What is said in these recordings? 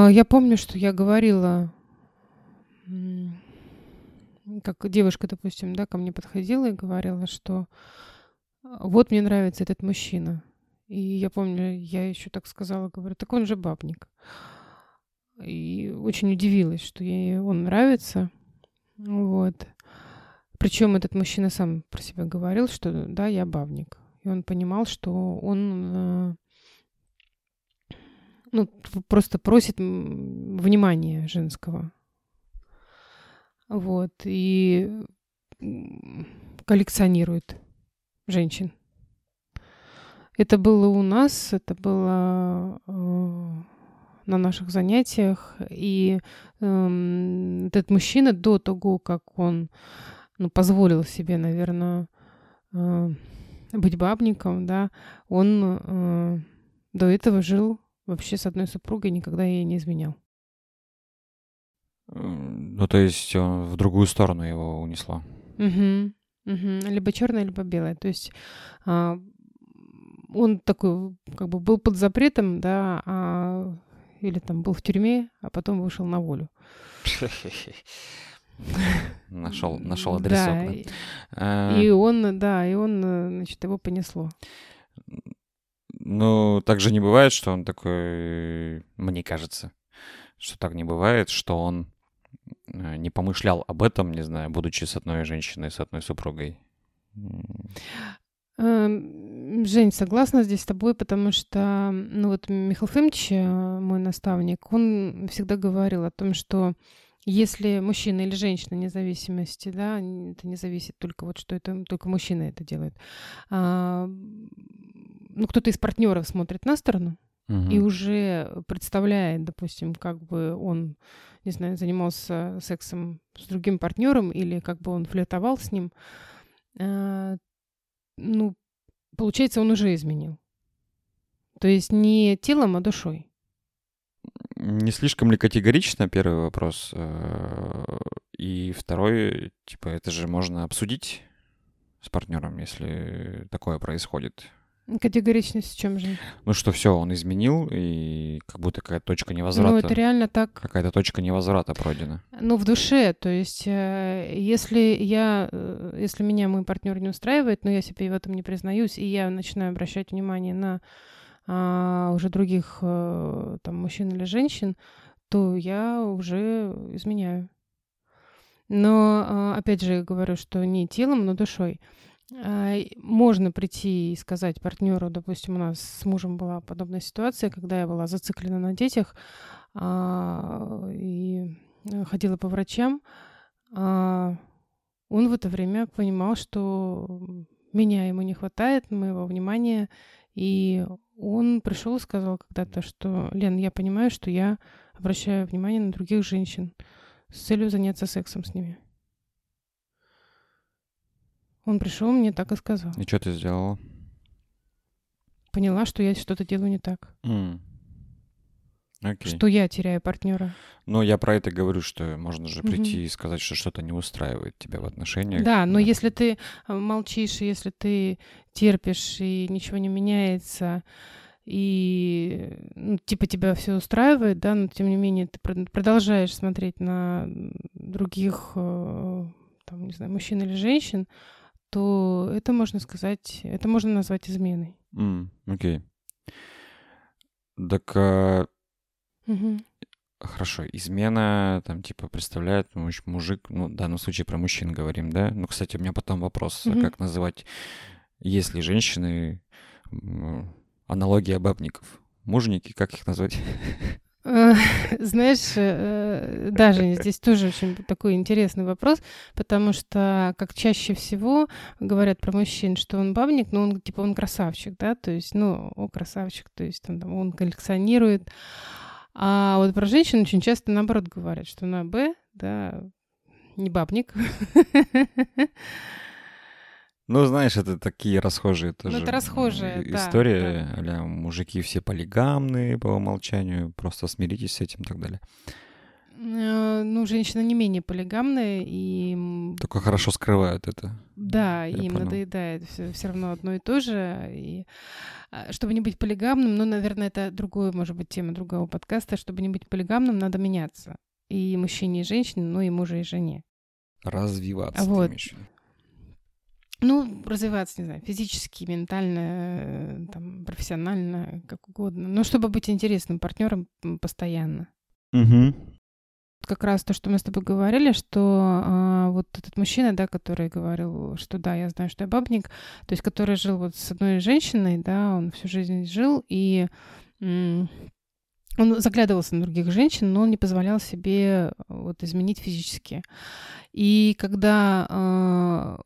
А, я помню, что я говорила, как девушка, допустим, да, ко мне подходила и говорила, что вот мне нравится этот мужчина. И я помню, я еще так сказала, говорю, так он же бабник. И очень удивилась, что ей он нравится. Вот. Причем этот мужчина сам про себя говорил, что да, я бабник. И он понимал, что он э, ну, просто просит внимания женского. Вот. И коллекционирует женщин. Это было у нас, это было э, на наших занятиях. И э, этот мужчина до того, как он ну, позволил себе, наверное, э, быть бабником, да, он э, до этого жил вообще с одной супругой, никогда ей не изменял. Ну, то есть он в другую сторону его унесло. Угу. Угу. Либо черное, либо белое. То есть а, он такой, как бы был под запретом, да, а, или там был в тюрьме, а потом вышел на волю. Нашел, нашел адресок. Да. И он, да, и он, значит, его понесло. Ну, так же не бывает, что он такой, мне кажется, что так не бывает, что он э, не помышлял об этом, не знаю, будучи с одной женщиной, с одной супругой. Эм, Жень, согласна здесь с тобой, потому что, ну вот Михаил Фимович, э, мой наставник, он всегда говорил о том, что если мужчина или женщина, независимости, да, это не зависит только вот, что это только мужчина это делает. А, ну, кто-то из партнеров смотрит на сторону угу. и уже представляет, допустим, как бы он, не знаю, занимался сексом с другим партнером или как бы он флиртовал с ним, а, ну, получается, он уже изменил. То есть не телом, а душой. Не слишком ли категорично, первый вопрос. Э, и второй, типа, это же можно обсудить с партнером, если такое происходит. Категоричность в чем же? Ну что все, он изменил, и как будто какая-то точка невозврата. Ну, это реально так. Какая-то точка невозврата пройдена. Ну, в душе. То есть, э, если я, э, если меня мой партнер не устраивает, но я себе в этом не признаюсь, и я начинаю обращать внимание на а, уже других э, там мужчин или женщин, то я уже изменяю. Но, а, опять же, говорю, что не телом, но душой. А, можно прийти и сказать партнеру, допустим, у нас с мужем была подобная ситуация, когда я была зациклена на детях и ходила по врачам. Он в это время понимал, что меня ему не хватает, моего внимания, и он пришел и сказал когда-то, что, Лен, я понимаю, что я обращаю внимание на других женщин с целью заняться сексом с ними. Он пришел, мне так и сказал. И что ты сделала? Поняла, что я что-то делаю не так. Mm. Okay. Что я теряю партнера. Ну, я про это говорю, что можно же прийти mm-hmm. и сказать, что что-то не устраивает тебя в отношениях. Да, но да. если ты э, молчишь, если ты терпишь и ничего не меняется, и ну, типа тебя все устраивает, да, но тем не менее ты продолжаешь смотреть на других, э, там, не знаю, мужчин или женщин, то это можно сказать, это можно назвать изменой. Окей. Mm, okay. Так а, Угу. Хорошо, измена, там, типа, представляет мужик, ну, в данном случае про мужчин говорим, да? Ну, кстати, у меня потом вопрос, угу. как называть, если женщины, аналогия бабников, мужники, как их назвать? Э, знаешь, э, даже здесь тоже очень такой интересный вопрос, потому что, как чаще всего говорят про мужчин, что он бабник, но он, типа, он красавчик, да, то есть, ну, о, красавчик, то есть, там, он коллекционирует, а вот про женщин очень часто наоборот говорят, что она Б, да, не бабник. Ну, знаешь, это такие расхожие тоже. Ну, это расхожие, история, да, да. мужики все полигамные по умолчанию, просто смиритесь с этим и так далее. Э, ну, женщина не менее полигамная, и... Только хорошо скрывают это. Да, Я им понял. надоедает все, все равно одно и то же. И а, чтобы не быть полигамным, ну, наверное, это другое, может быть, тема другого подкаста, чтобы не быть полигамным, надо меняться. И мужчине, и женщине, ну, и мужу, и жене. Развиваться, вот. Ну, развиваться, не знаю, физически, ментально, э, там, профессионально, как угодно. Ну, чтобы быть интересным партнером постоянно. Угу как раз то, что мы с тобой говорили, что а, вот этот мужчина, да, который говорил, что да, я знаю, что я бабник, то есть который жил вот с одной женщиной, да, он всю жизнь жил, и он заглядывался на других женщин, но он не позволял себе вот изменить физически. И когда э,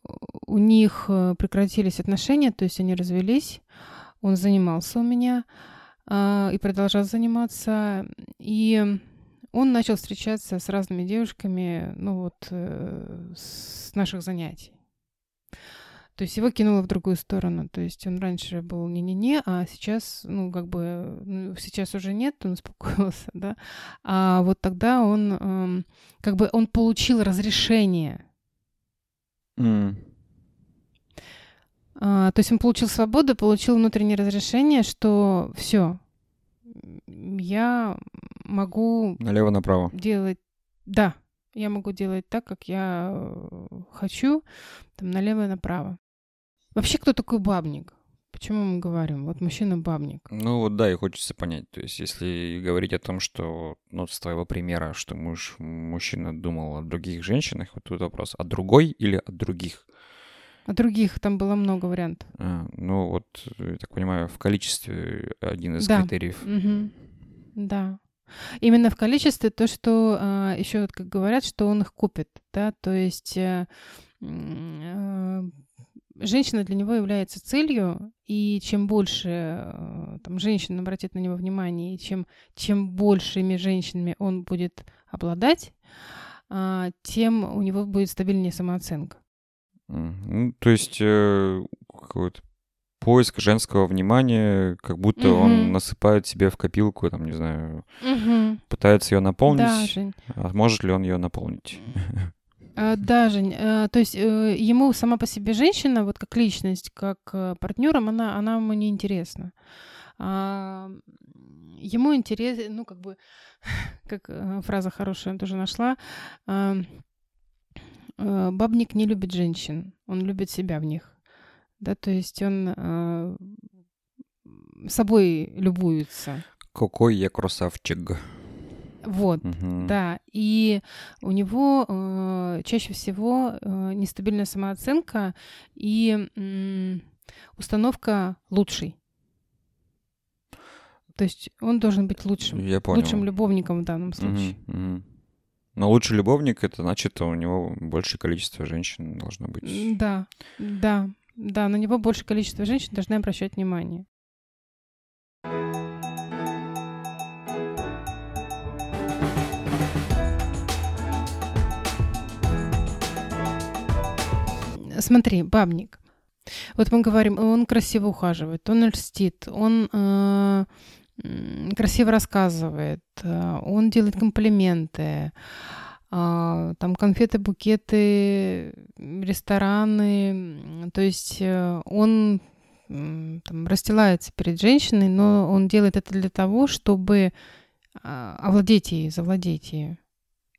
у них прекратились отношения, то есть они развелись, он занимался у меня э, и продолжал заниматься, и он начал встречаться с разными девушками, ну вот, э, с наших занятий. То есть его кинуло в другую сторону. То есть он раньше был не-не-не, а сейчас, ну, как бы, ну, сейчас уже нет, он успокоился, да. А вот тогда он, эм, как бы, он получил разрешение. Mm. А, то есть он получил свободу, получил внутреннее разрешение, что все, я могу... Налево-направо. Делать... Да, я могу делать так, как я э, хочу, там, налево-направо. Вообще, кто такой бабник? Почему мы говорим? Вот мужчина бабник. Ну вот да, и хочется понять. То есть, если говорить о том, что, ну, с твоего примера, что муж, мужчина думал о других женщинах, вот тут вопрос, о другой или о других? О других там было много вариантов. А, ну вот, я так понимаю, в количестве один из да. критериев. Угу. Да. Именно в количестве то, что а, еще, вот, как говорят, что он их купит, да, то есть э, э, женщина для него является целью, и чем больше э, там, женщин обратит на него внимание, и чем, чем большими женщинами он будет обладать, э, тем у него будет стабильнее самооценка. Ну, то есть э, какой-то поиск женского внимания, как будто угу. он насыпает себе в копилку, там, не знаю, угу. пытается ее наполнить. Да, Жень. А может ли он ее наполнить? А, да, Жень, а, то есть э, ему сама по себе женщина, вот как личность, как э, партнером, она, она ему не интересна. А, ему интересно, ну, как бы, как фраза хорошая тоже нашла, бабник не любит женщин, он любит себя в них да, то есть он э, собой любуется. Какой я красавчик. Вот, угу. да. И у него э, чаще всего э, нестабильная самооценка и э, установка лучший. То есть он должен быть лучшим. Я понял. Лучшим любовником в данном случае. Угу, угу. Но лучший любовник это значит, у него большее количество женщин должно быть. Да, да. Да, на него большее количество женщин должны обращать внимание. Смотри, бабник. Вот мы говорим, он красиво ухаживает, он льстит, он э, красиво рассказывает, э, он делает комплименты, а, там конфеты, букеты, рестораны. То есть э, он там, расстилается перед женщиной, но он делает это для того, чтобы а, овладеть ей, завладеть ею.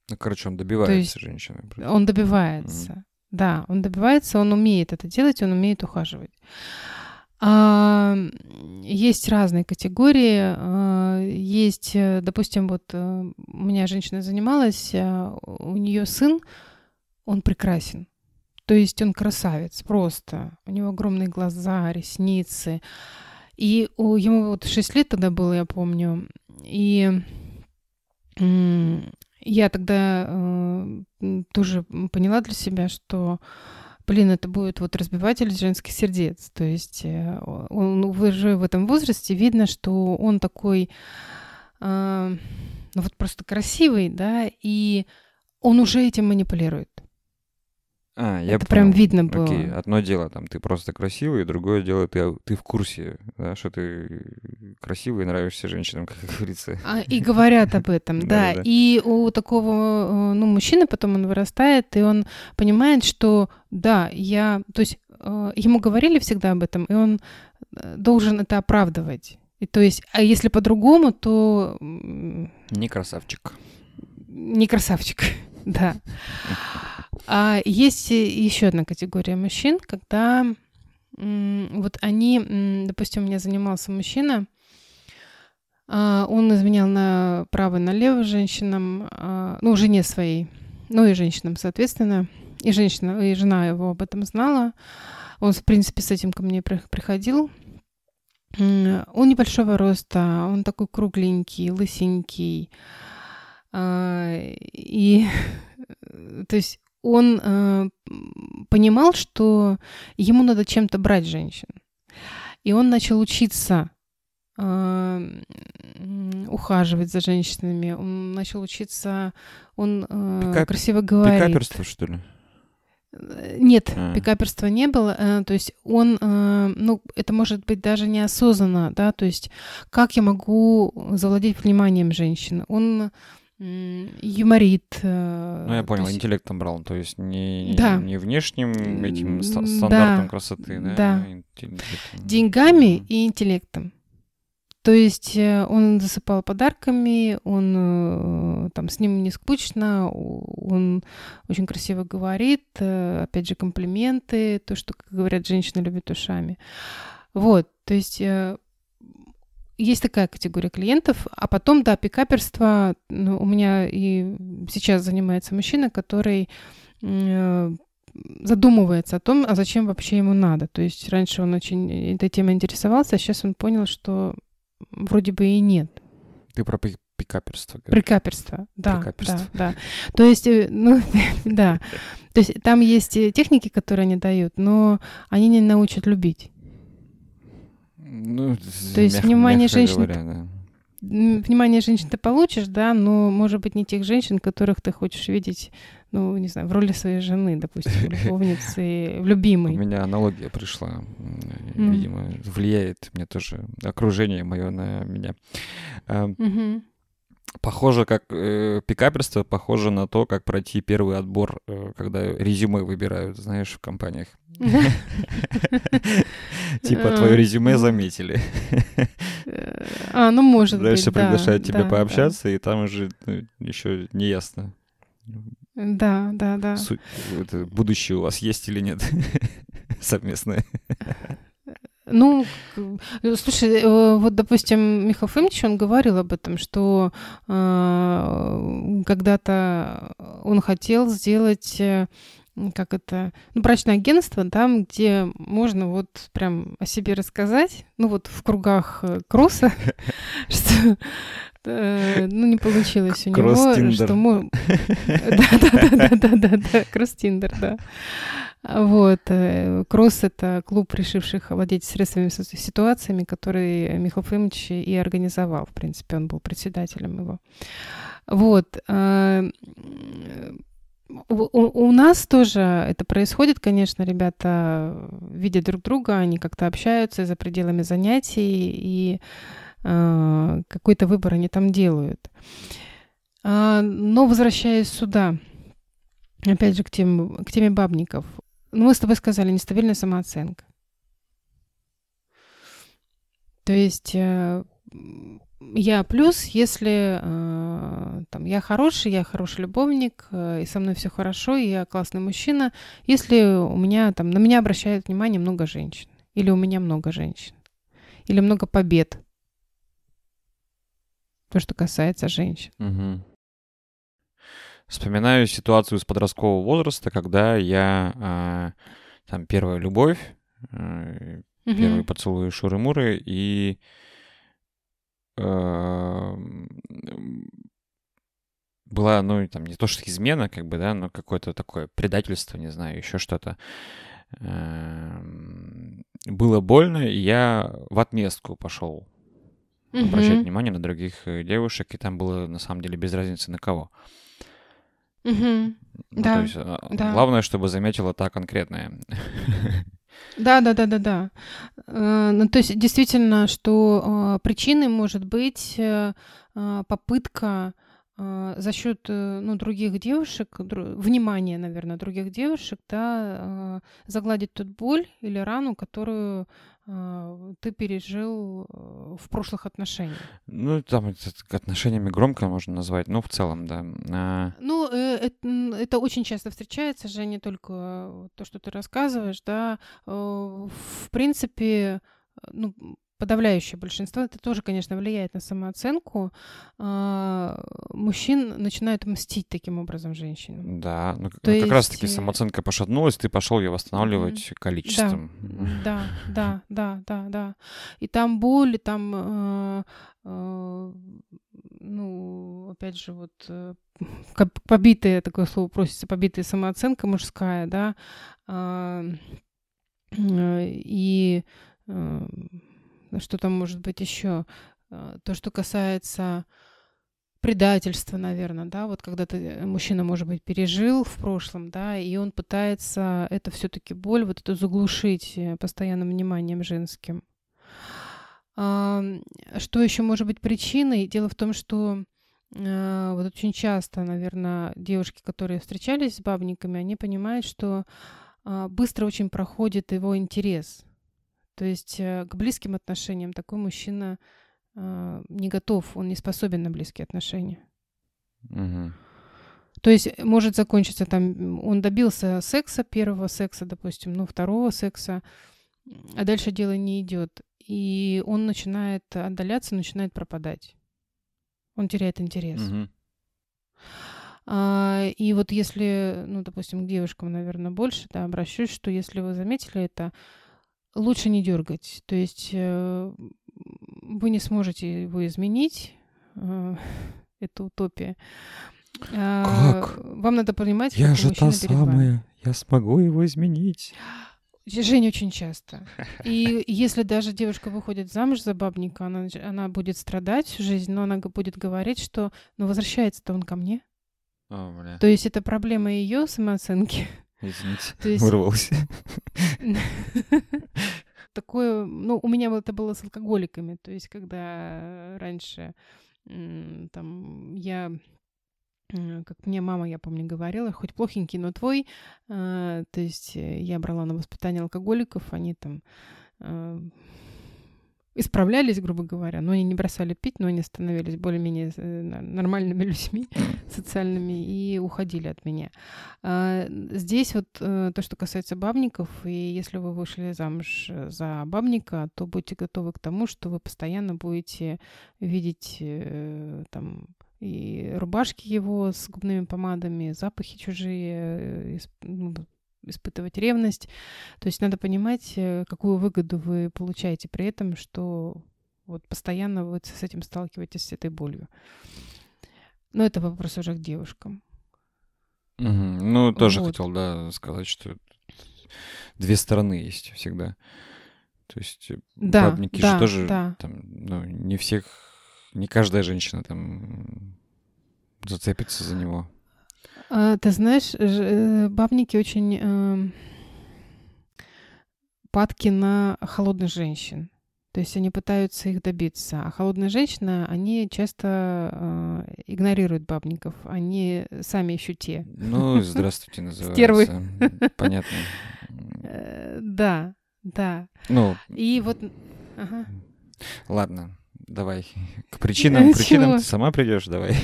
Ну, короче, он добивается То есть женщины. Он добивается. Mm-hmm. Да, он добивается, он умеет это делать, он умеет ухаживать. А, есть разные категории. А, есть, э, допустим, вот э, у меня женщина занималась, а, у нее сын, он прекрасен. То есть он красавец просто. У него огромные глаза, ресницы. И у, ему вот 6 лет тогда было, я помню. И я тогда э, тоже поняла для себя, что блин, это будет вот разбиватель женских сердец. То есть э, он уже в этом возрасте видно, что он такой, э, ну вот просто красивый, да, и он уже этим манипулирует. А, я это прям видно было. Окей, одно дело, там, ты просто красивый, другое дело, ты, ты в курсе, да, что ты красивый и нравишься женщинам, как говорится. А, и говорят об этом, да. И у такого, э, ну, мужчины потом он вырастает, и он понимает, что, да, я, то есть э, ему говорили всегда об этом, и он э, должен это оправдывать. И то есть, а если по-другому, то... Не красавчик. Не красавчик, да. А есть еще одна категория мужчин, когда вот они, допустим, у меня занимался мужчина, а, он изменял направо и налево женщинам, а, ну, жене своей, ну и женщинам, соответственно. И женщина, и жена его об этом знала. Он, в принципе, с этим ко мне приходил. Он небольшого роста, он такой кругленький, лысенький. А, и, то есть, он э, понимал, что ему надо чем-то брать женщин. И он начал учиться э, ухаживать за женщинами. Он начал учиться, он э, Пикап... красиво говорит. Пикаперство, что ли? Нет, а. пикаперства не было. Э, то есть он, э, ну, это может быть даже неосознанно, да, то есть как я могу завладеть вниманием женщины? Он юморит. Э, ну, я понял, есть... интеллектом брал, то есть не, да. не внешним этим стандартом да. красоты, да? Да. Деньгами mm. и интеллектом. То есть э, он засыпал подарками, он э, там с ним не скучно, он очень красиво говорит, опять же комплименты, то, что, как говорят, женщины любят ушами. Вот, то есть есть такая категория клиентов, а потом, да, пикаперство, ну, у меня и сейчас занимается мужчина, который э, задумывается о том, а зачем вообще ему надо. То есть раньше он очень этой темой интересовался, а сейчас он понял, что вроде бы и нет. Ты про пикаперство. Прикаперство, да, Прикаперство. да, да. То есть, э, ну, да. То есть там есть техники, которые они дают, но они не научат любить. Ну, То есть мягко, внимание женщин... Говоря, да. Внимание женщин ты получишь, да, но, может быть, не тех женщин, которых ты хочешь видеть, ну, не знаю, в роли своей жены, допустим, любовницы, в любимой. У меня аналогия пришла. Видимо, влияет мне тоже окружение мое на меня. Похоже, как э, пикаперство, похоже на то, как пройти первый отбор, э, когда резюме выбирают, знаешь, в компаниях. Типа твое резюме заметили. А, ну может быть, Дальше приглашают тебя пообщаться, и там уже ну, еще не ясно. Да, да, да. Будущее у вас есть или нет совместное? Ну, слушай, э, вот, допустим, Михаил Фомич, он говорил об этом, что э, когда-то он хотел сделать э, как это, ну, брачное агентство, там, где можно вот прям о себе рассказать, ну, вот в кругах э, кросса, что ну, не получилось у него, что... Да-да-да-да-да-да, кросс-тиндер, да. Вот. Э, кросс — это клуб, решивших овладеть средствами ситуациями, который Михаил Фомич и организовал. В принципе, он был председателем его. Вот. Э, у, у нас тоже это происходит, конечно, ребята видят друг друга, они как-то общаются за пределами занятий, и э, какой-то выбор они там делают. А, но возвращаясь сюда, опять же, к, тем, к теме бабников. Ну, мы с тобой сказали, нестабильная самооценка. То есть э, я плюс, если э, там, я хороший, я хороший любовник, э, и со мной все хорошо, и я классный мужчина, если у меня там на меня обращают внимание много женщин, или у меня много женщин, или много побед. То, что касается женщин. Угу. Вспоминаю ситуацию с подросткового возраста, когда я э, там первая любовь, э, угу. первый поцелуй Шуры-Муры, и была, ну, там, не то, что измена, как бы, да, но какое-то такое предательство, не знаю, еще что-то. Было больно, и я в отместку пошел mm-hmm. обращать внимание на других э, девушек, и там было, на самом деле, без разницы на кого. Угу. Ну, Да, то есть, а, да. главное, чтобы заметила та конкретная. Да, да, да, да, да. Ну, то есть действительно, что э, причиной может быть э, э, попытка за счет ну, других девушек, дру- внимания, наверное, других девушек, да, загладить ту боль или рану, которую ты пережил э, в прошлых отношениях. Ну, там это отношениями громко можно назвать, ну, в целом, да. А, Ну, э, эт- м, это очень часто встречается же, не только э, то, что ты рассказываешь, да. В принципе, ну, подавляющее большинство, это тоже, конечно, влияет на самооценку. а, Мужчин начинают мстить таким образом женщинам. Да, ну, То как раз-таки есть, э, самооценка пошатнулась, ты пошел ее восстанавливать количеством. Да, да, да, да, да. И там боль, и там, э, э, ну, опять же, вот побитая, такое слово просится, побитая самооценка мужская, да, а, и что там может быть еще? Э, То, что касается предательства, наверное, да, вот когда ты, э, мужчина, может быть, пережил в прошлом, да, и он пытается это все-таки боль, вот эту заглушить э, постоянным вниманием женским. Что еще может быть причиной? Дело в том, что вот очень часто, наверное, девушки, которые встречались с бабниками, они понимают, что а, быстро очень проходит его интерес. То есть э, к близким отношениям такой мужчина а, не готов, он не способен на близкие отношения. Мгм. То есть э, может закончиться там, он добился секса, первого секса, допустим, ну, второго секса, а дальше дело не идет. И он начинает отдаляться, начинает пропадать. Он теряет интерес. Мгм. А, и вот если, ну, допустим, к девушкам, наверное, больше, да, обращусь, что если вы заметили это, лучше не дергать. То есть э, вы не сможете его изменить. э, Это утопия. Как? Вам надо понимать, Я же та вами. самая, я смогу его изменить. Жень очень часто. И если даже девушка выходит замуж за бабника, она, она будет страдать всю жизнь, но она будет говорить, что ну возвращается-то он ко мне. О, бля, То есть это проблема ее самооценки. Извините, То есть вырвался. такое, ну, у меня это было с алкоголиками, то есть когда раньше там я как мне мама, я помню, говорила, хоть плохенький, но твой. А, то есть э, я брала на воспитание алкоголиков, они там а, исправлялись, грубо говоря, но они не бросали пить, но они становились более-менее э, нормальными людьми социальными и уходили от меня. А, Здесь вот э, то, что касается бабников, и если вы вышли замуж за бабника, то будьте готовы к тому, что вы постоянно будете видеть э, там и рубашки его с губными помадами, запахи чужие, ну, испытывать ревность. То есть надо понимать, э, какую выгоду вы получаете при этом, что вот постоянно вы с этим сталкиваетесь, с этой болью. Но это вопрос уже к девушкам. Мгм. Ну, тоже Вот. хотел, да, сказать, что две стороны есть всегда. То есть э, Да, бабники да, же тоже, да. там, ну, не всех, не каждая женщина там зацепится за него. А, ты знаешь, э, бабники очень эм, падки на холодных женщин. То есть они пытаются их добиться. А холодные женщины, они часто э, игнорируют бабников. Они сами еще те. Ну, здравствуйте, Стервы. называется. Понятно. Э, Да, да. Ну, И вот... ладно, давай. К причинам, причинам ты сама придешь, давай.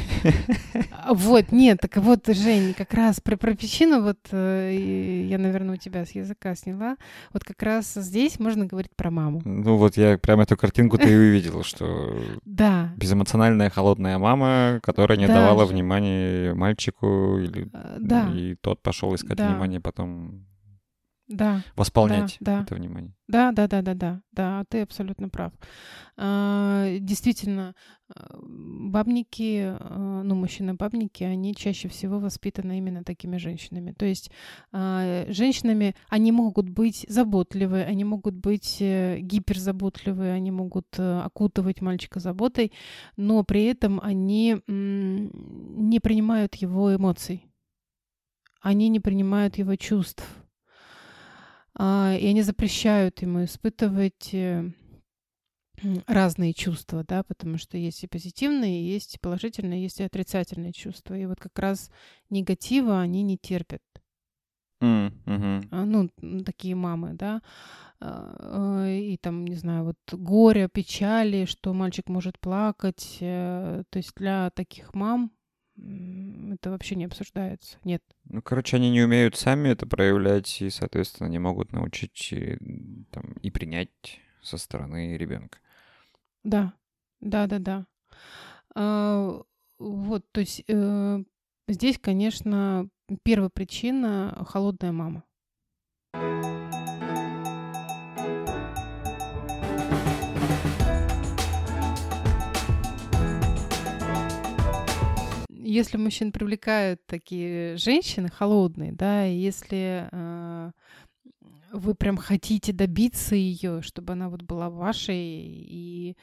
А, Вот, нет, так вот, Жень, как раз про, про причину, вот э, я, наверное, у тебя с языка сняла, вот как раз здесь можно говорить про маму. Ну, вот я прям эту картинку-то и увидел, что Да, безэмоциональная холодная мама, которая не Да, давала внимания мальчику, или э, да, и тот пошел искать Да. внимание, потом да. восполнять Да, да. это внимание. Да, да, да, да, да, да, ты абсолютно прав. А, Действительно, а, бабники, а, ну, мужчины-бабники, они чаще всего воспитаны именно такими женщинами. То есть а, женщинами они могут быть заботливы, они могут быть э, гиперзаботливы, они могут э, окутывать мальчика заботой, но при этом они не принимают его эмоций. они не принимают его чувств. А, и они запрещают ему испытывать э, разные чувства, да, потому что есть и позитивные, есть и положительные, есть и отрицательные чувства. И вот как раз негатива они не терпят. Mm, hmm Ну, такие мамы, да. А, и там, не знаю, вот горе, печали, что мальчик может плакать. Э, то есть для таких мам это вообще не обсуждается. Нет. Ну, короче, они не умеют сами это проявлять и, соответственно, не могут научить и, там, и принять со стороны ребенка. Да, да, да, да. А, вот, то есть э, здесь, конечно, первая причина холодная мама. Если мужчин привлекают такие женщины холодные, да, если э, вы прям хотите добиться ее, чтобы она вот была вашей и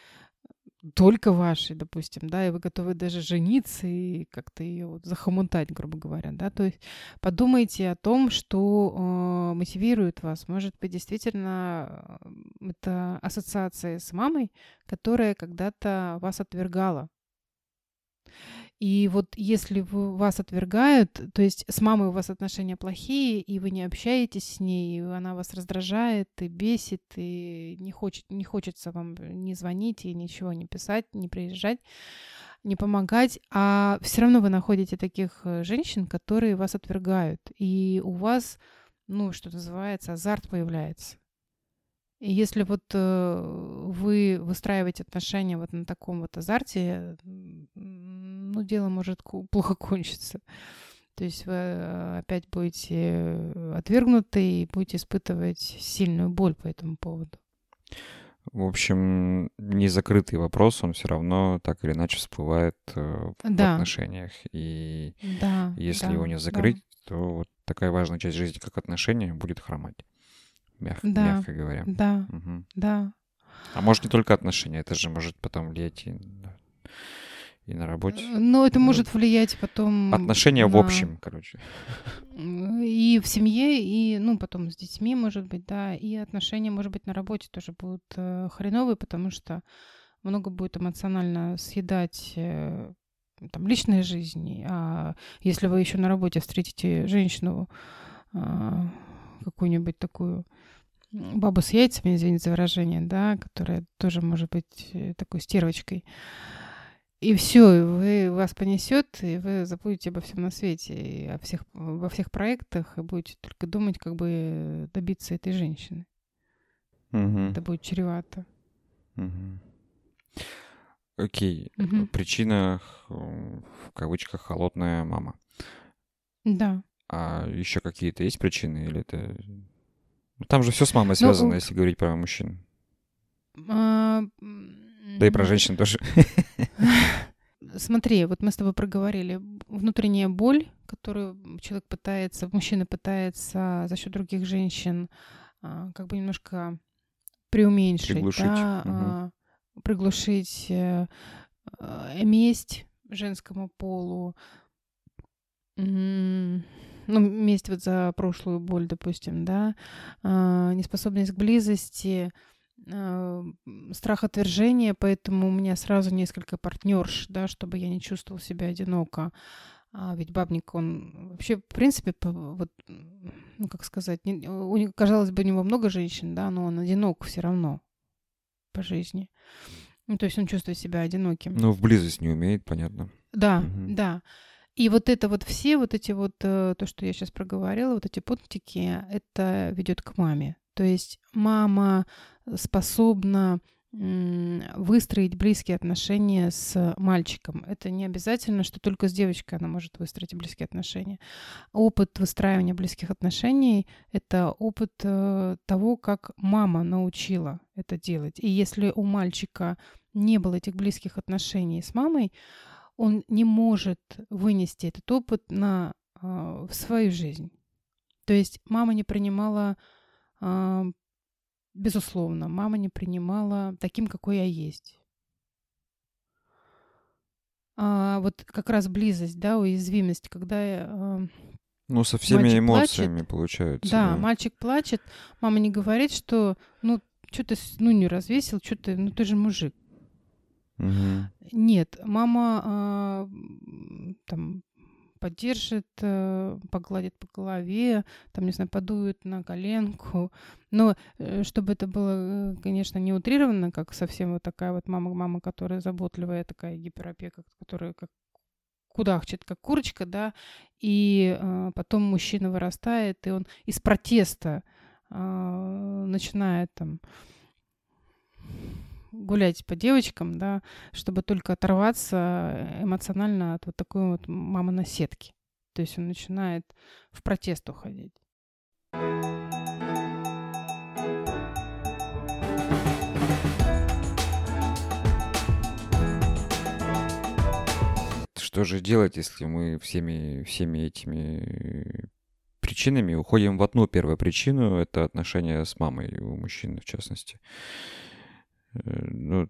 только вашей, допустим, да, и вы готовы даже жениться и как-то ее вот захомутать, грубо говоря, да, то есть подумайте о том, что э, мотивирует вас. Может быть, действительно э, это ассоциация с мамой, которая когда-то вас отвергала, и вот если вас отвергают, то есть с мамой у вас отношения плохие, и вы не общаетесь с ней, и она вас раздражает и бесит, и не, хочет, не хочется вам не звонить и ничего не писать, не приезжать, не помогать, а все равно вы находите таких э, женщин, которые вас отвергают, и у вас, ну, что называется, азарт появляется. И если вот э, вы выстраиваете отношения вот на таком вот азарте, ну, дело может плохо кончиться. То есть вы э, опять будете отвергнуты и будете испытывать сильную боль по этому поводу. В общем, незакрытый вопрос, он все равно так или иначе всплывает э, в да. отношениях. И да, если да, его не закрыть, да. то вот такая важная часть жизни, как отношения, будет хромать мяг, да, мягко говоря. Да, угу. да. А может не только отношения, это же может потом влиять и, и на работе. Э, Но это ну, может влиять потом... Отношения на... в общем, короче. И в семье, и, ну, потом с детьми, может быть, да, и отношения, может быть, на работе тоже будут э, хреновые, потому что много будет эмоционально съедать э, там, личной жизни. А если вы еще на работе встретите женщину э, какую-нибудь такую баба с яйцами, извините за выражение, да, которая тоже может быть э, такой стервочкой. И все, вы вас понесет, и вы забудете обо всем на свете, и о всех, во всех проектах, и будете только думать, как бы добиться этой женщины. Угу. Это будет чревато. Угу. Окей. Угу. Причина в кавычках холодная мама. Да. А еще какие-то есть причины или это ну, там же все с мамой ну, связано, ну, если говорить про мужчин. А, да и про женщин тоже. Смотри, вот мы с тобой проговорили. Внутренняя боль, которую человек пытается, мужчина пытается за счет других женщин а, как бы немножко преуменьшить, приглушить, да, угу. приглушить э, э, месть женскому полу ну, месть вот за прошлую боль, допустим, да, а, неспособность к близости, а, страх отвержения, поэтому у меня сразу несколько партнерш, да, чтобы я не чувствовал себя одиноко. А ведь бабник, он вообще, в принципе, вот, ну, как сказать, не, у, казалось бы, у него много женщин, да, но он одинок все равно по жизни. Ну, то есть он чувствует себя одиноким. Ну, в близость не умеет, понятно. Да, угу. да. И вот это вот все вот эти вот, э, то, что я сейчас проговорила, вот эти пунктики, это ведет к маме. То есть мама способна выстроить близкие отношения с мальчиком. Это не обязательно, что только с девочкой она может выстроить близкие отношения. Опыт выстраивания близких отношений — это опыт э, того, как мама научила это делать. И если у мальчика не было этих близких отношений с мамой, он не может вынести этот опыт на, э, в свою жизнь. То есть мама не принимала, э, безусловно, мама не принимала таким, какой я есть. А вот как раз близость, да, уязвимость, когда э, Ну, со всеми мальчик эмоциями плачет. получается. Да, да, мальчик плачет, мама не говорит, что ну, что ты ну, не развесил, что ты, ну ты же мужик. Угу. Нет, мама э, там поддержит, э, погладит по голове, там, не знаю, подует на коленку. Но э, чтобы это было, э, конечно, не утрировано, как совсем вот такая вот мама, мама, которая заботливая, такая гиперопека, которая как кудахчет, как курочка, да, и э, потом мужчина вырастает, и он из протеста э, начинает там гулять по девочкам, да, чтобы только оторваться эмоционально от вот такой вот мамы на сетке. То есть он начинает в протест уходить. Что же делать, если мы всеми, всеми этими причинами уходим в одну первую причину, это отношения с мамой у мужчины в частности. Э, ну,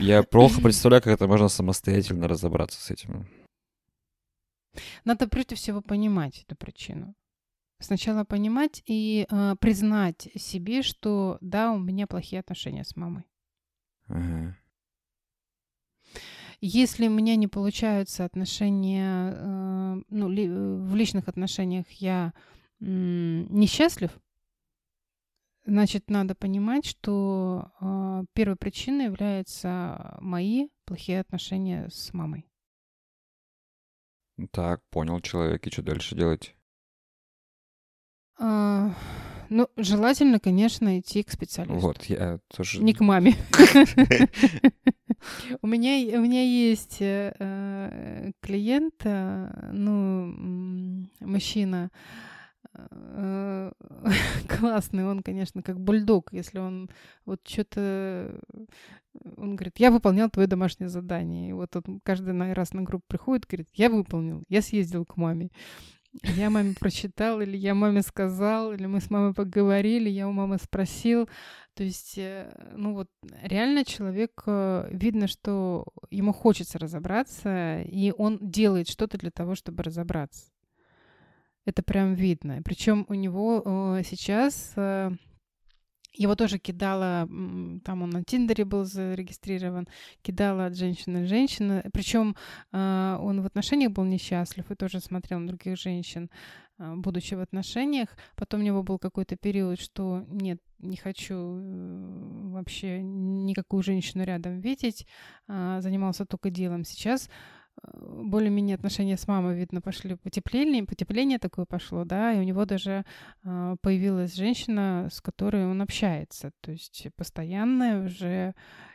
я плохо представляю, как это можно самостоятельно разобраться с этим. Надо прежде всего понимать эту причину. Сначала понимать и э, признать себе, что да, у меня плохие отношения с мамой. Ага. Если у меня не получаются отношения, э, ну, ли, в личных отношениях я э, несчастлив, Значит, надо понимать, что э, первой причиной являются мои плохие отношения с мамой. Так, понял человек, и что дальше делать? А, ну, желательно, конечно, идти к специалисту. Вот, я тоже... Не к маме. У меня, у меня есть э, э, клиент, э, ну, мужчина, классный, он, конечно, как бульдог, если он вот что-то... Он говорит, я выполнял твое домашнее задание. И вот он каждый раз на группу приходит, говорит, я выполнил, я съездил к маме. Я маме прочитал, или я маме сказал, или мы с мамой поговорили, я у мамы спросил. То есть, э, ну вот, реально человек, э, видно, что ему хочется разобраться, и он делает что-то для того, чтобы разобраться. Это прям видно. Причем у него э, сейчас э, его тоже кидала, там он на Тиндере был зарегистрирован, кидала от женщины к женщине. Причем э, он в отношениях был несчастлив и тоже смотрел на других женщин, будучи в отношениях. Потом у него был какой-то период, что нет, не хочу вообще никакую женщину рядом видеть, э, занимался только делом. Сейчас более-менее отношения с мамой, видно, пошли потепление, потепление такое пошло, да, и у него даже э, появилась женщина, с которой он общается, то есть постоянная уже,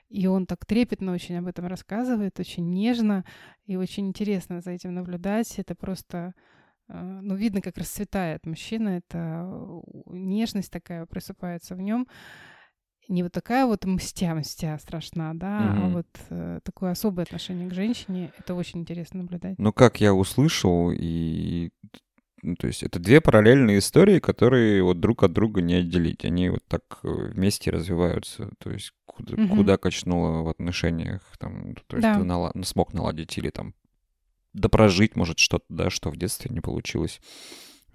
и он так трепетно очень об этом рассказывает, очень нежно, и очень интересно за этим наблюдать, это просто, э, ну, видно, как расцветает мужчина, это нежность такая просыпается в нем, не вот такая вот мстя-мстя страшна, да, mm-hmm. а вот э, такое особое отношение к женщине, это очень интересно наблюдать. Ну, как я услышал, и ну, то есть это две параллельные истории, которые вот друг от друга не отделить. Они вот так э, вместе развиваются. То есть куда, mm-hmm. куда качнуло в отношениях, там, то есть да. ты нала- смог наладить или там допрожить, может, что-то, да, что в детстве не получилось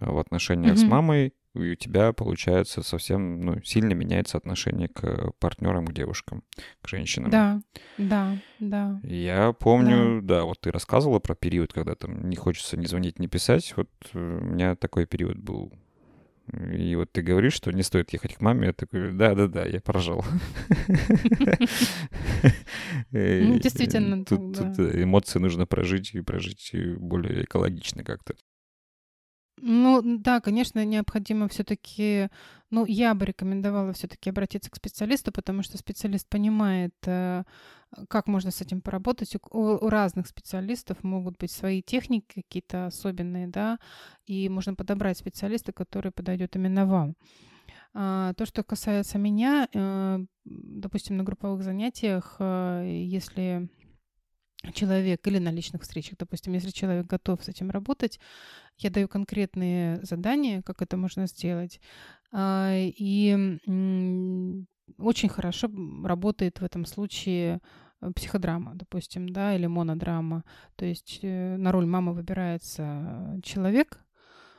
в отношениях mm-hmm. с мамой, и у тебя, получается, совсем ну, сильно меняется отношение к партнерам, к девушкам, к женщинам. Да, да, да. Я помню, да. да, вот ты рассказывала про период, когда там не хочется ни звонить, ни писать. Вот э, у меня такой период был. И вот ты говоришь, что не стоит ехать к маме, я такой, да-да-да, я поржал. Ну, действительно. Тут эмоции нужно прожить и прожить более экологично как-то. Ну да, конечно, необходимо все-таки, ну я бы рекомендовала все-таки обратиться к специалисту, потому что специалист понимает, э, как можно с этим поработать. У, у разных специалистов могут быть свои техники какие-то особенные, да, и можно подобрать специалиста, который подойдет именно вам. А, то, что касается меня, э, допустим, на групповых занятиях, э, если человек или на личных встречах, допустим, если человек готов с этим работать, я даю конкретные задания, как это можно сделать. А, и очень хорошо работает в этом случае э, психодрама, допустим, да, или монодрама. То есть э, на роль мамы выбирается человек,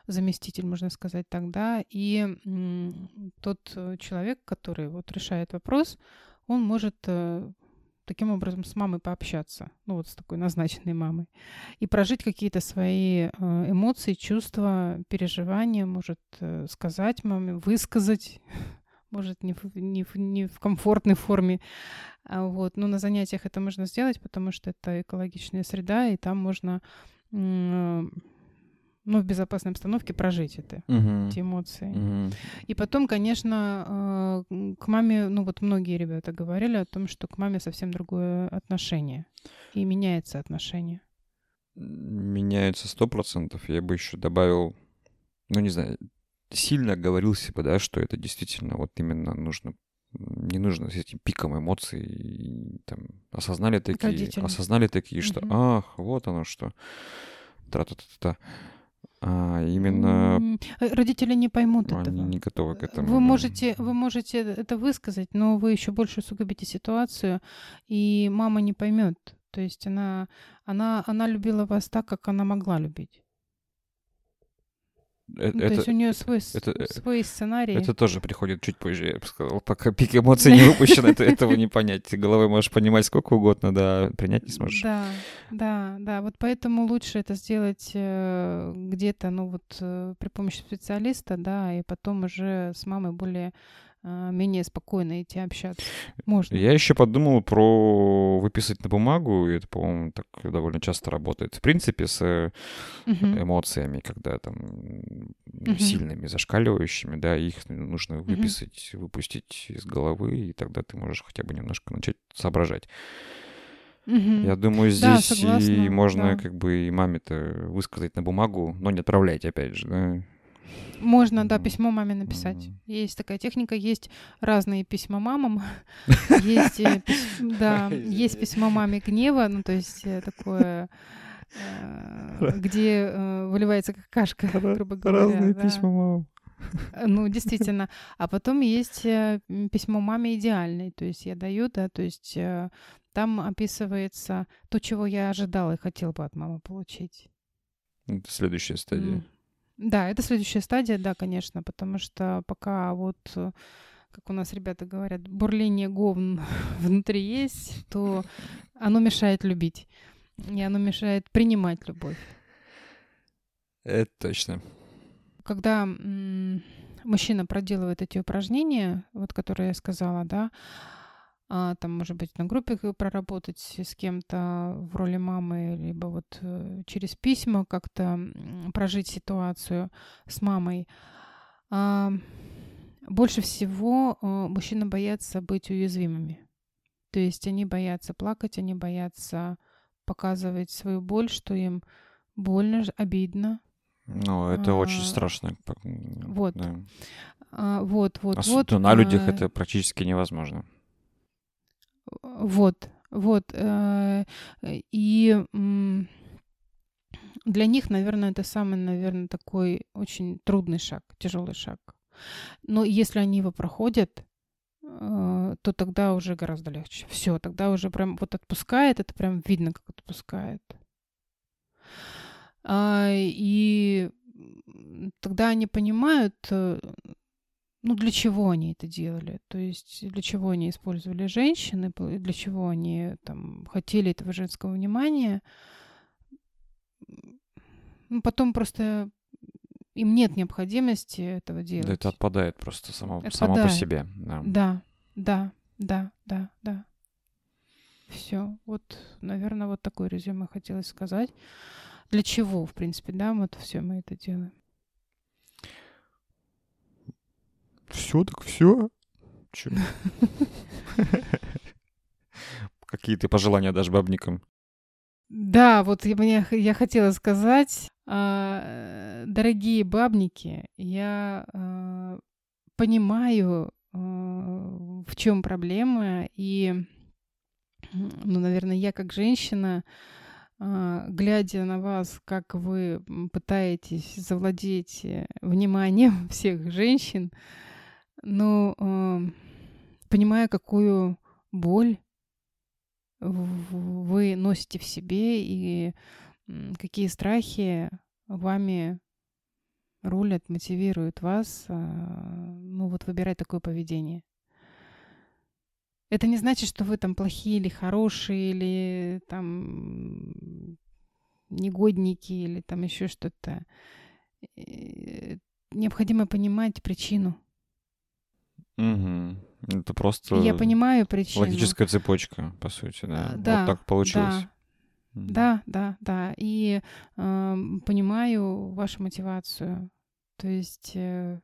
заместитель, можно сказать так, да, и тот человек, который вот решает вопрос, он может э, таким образом с мамой пообщаться, ну вот с такой назначенной мамой, и прожить какие-то свои э, эмоции, чувства, переживания, может э, сказать маме, высказать, может не в, не в, не в комфортной форме, а вот, но на занятиях это можно сделать, потому что это экологичная среда, и там можно ну, в безопасной обстановке прожить это, uh-huh. эти эмоции. Uh-huh. И потом, конечно, э, к маме, ну вот многие ребята говорили о том, что к маме совсем другое отношение. И меняется отношение. Меняется сто процентов. Я бы еще добавил, ну не знаю, сильно говорился бы, да, что это действительно вот именно нужно не нужно с этим пиком эмоций и, там осознали такие, осознали такие, что угу. ах, вот оно что, тра-та-та-та. А именно... Э, родители не поймут Они этого. не готовы к этому. Вы можете, вы можете это высказать, но вы еще больше усугубите ситуацию, и мама не поймет. То есть она, она, она любила вас так, как она могла любить. Это, ну, то есть у нее свой, это, э, свой сценарий. Это тоже приходит чуть позже, я бы сказал. Пока пик эмоций не выпущен, это, этого не понять. Ты головой можешь понимать сколько угодно, да, принять не сможешь. Да, да, да. Вот поэтому лучше это сделать э, где-то, ну вот, э, при помощи специалиста, да, и потом уже с мамой более менее спокойно идти общаться. Можно. Я еще подумал про выписать на бумагу, и это, по-моему, так довольно часто работает. В принципе, с uh-huh. эмоциями, когда там uh-huh. сильными, зашкаливающими, да, их нужно выписать, выпустить из головы, и тогда ты можешь хотя бы немножко начать соображать. Угу. Я думаю, здесь да, согласна, и можно да. как бы и маме-то высказать на бумагу, но не отправлять, опять же, да. Можно, да, письмо маме написать. Есть такая техника, есть разные письма мамам. Есть, э, да, есть письмо маме гнева, ну, то есть э, такое э, где выливается какашка, грубо говоря. Разные письма мамам. Ну, действительно. А потом есть письмо маме идеальной. То есть я даю, да, то есть там описывается то, чего я ожидала и хотела бы от мамы получить. Это следующая стадия. Да, это следующая стадия, да, конечно, потому что пока вот, э, как у нас ребята говорят, бурление говн внутри есть, то оно мешает любить, и оно мешает принимать любовь. Это точно. Когда мужчина проделывает эти упражнения, вот которые я сказала, да, а, там, может быть, на группе проработать с кем-то в роли мамы, либо вот э, через письма как-то прожить ситуацию с мамой. А, больше всего э, мужчины боятся быть уязвимыми. То есть они боятся плакать, они боятся показывать свою боль, что им больно, обидно. Ну, это а, очень страшно. Вот. Да. А, вот, вот, Особенно вот. на людях а, это практически невозможно. Вот, вот. Э, и для них, наверное, это самый, наверное, такой очень трудный шаг, тяжелый шаг. Но если они его проходят, э, то тогда уже гораздо легче. Все, тогда уже прям вот отпускает, это прям видно, как отпускает. А, и тогда они понимают, э, ну, для чего они это делали? То есть для чего они использовали женщины, для чего они там хотели этого женского внимания? Ну, потом просто им нет необходимости этого делать. Да, это отпадает просто само, отпадает. само по себе. Да. да, да, да, да, да. Все. Вот, наверное, вот такой резюме хотелось сказать. Для чего, в принципе, да, вот все мы это делаем. Все, так все. Че? Какие ты пожелания дашь бабникам? Да, вот я, мне, я хотела сказать, э, дорогие бабники, я э, понимаю, э, в чем проблема, и, ну, наверное, я как женщина, э, глядя на вас, как вы пытаетесь завладеть э, вниманием всех женщин, но э, понимая, какую боль вы носите в себе и какие страхи вами рулят, мотивируют вас, а, ну вот выбирать такое поведение. Это не значит, что вы там плохие или хорошие, или там негодники, или там еще что-то. Э, необходимо понимать причину. Угу. Это просто Я понимаю причину. логическая цепочка, по сути, да. А, да, вот так получилось. Да, да, да, да. И э, понимаю вашу мотивацию. То есть, э,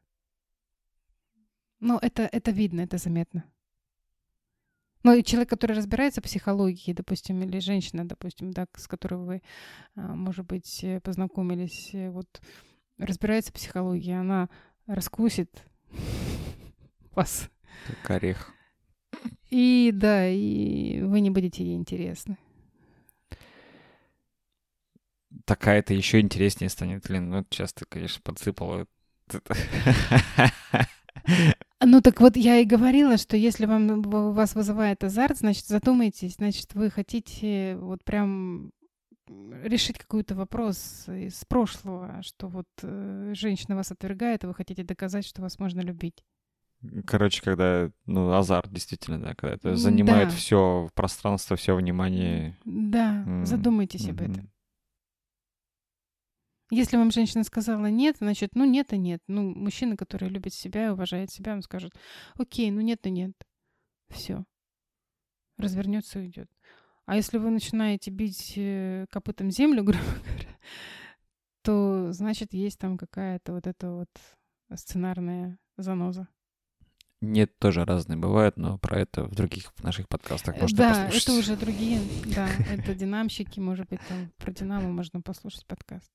ну, это, это видно, это заметно. Ну, и человек, который разбирается в психологии, допустим, или женщина, допустим, да, с которой вы, а, может быть, э, познакомились, э, вот разбирается в психологии, она раскусит вас. Как орех. И да, и вы не будете ей интересны. Такая-то еще интереснее станет. Блин, ну сейчас ты, конечно, подсыпала. Ну так вот я и говорила, что если вам вас вызывает азарт, значит задумайтесь, значит вы хотите вот прям решить какой-то вопрос из прошлого, что вот э, женщина вас отвергает, и вы хотите доказать, что вас можно любить. Короче, когда, ну, азарт, действительно, да, когда это занимает да. все пространство, все внимание. Да, mm. задумайтесь mm-hmm. об этом. Если вам женщина сказала нет, значит, ну нет и нет. Ну, мужчина, который любит себя и уважает себя, он скажет, окей, ну нет и нет. Все. Развернется и уйдет. А если вы начинаете бить э, копытом землю, грубо говоря, то значит есть там какая-то вот эта вот сценарная заноза. Нет, тоже разные бывают, но про это в других наших подкастах можно да, послушать. Да, это уже другие, да, это динамщики, может быть, там про Динамо можно послушать подкаст.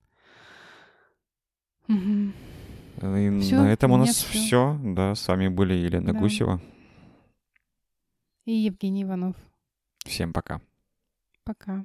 Угу. И всё, на этом у нас все. Да, с вами были Елена да. Гусева. И Евгений Иванов. Всем пока. Пока.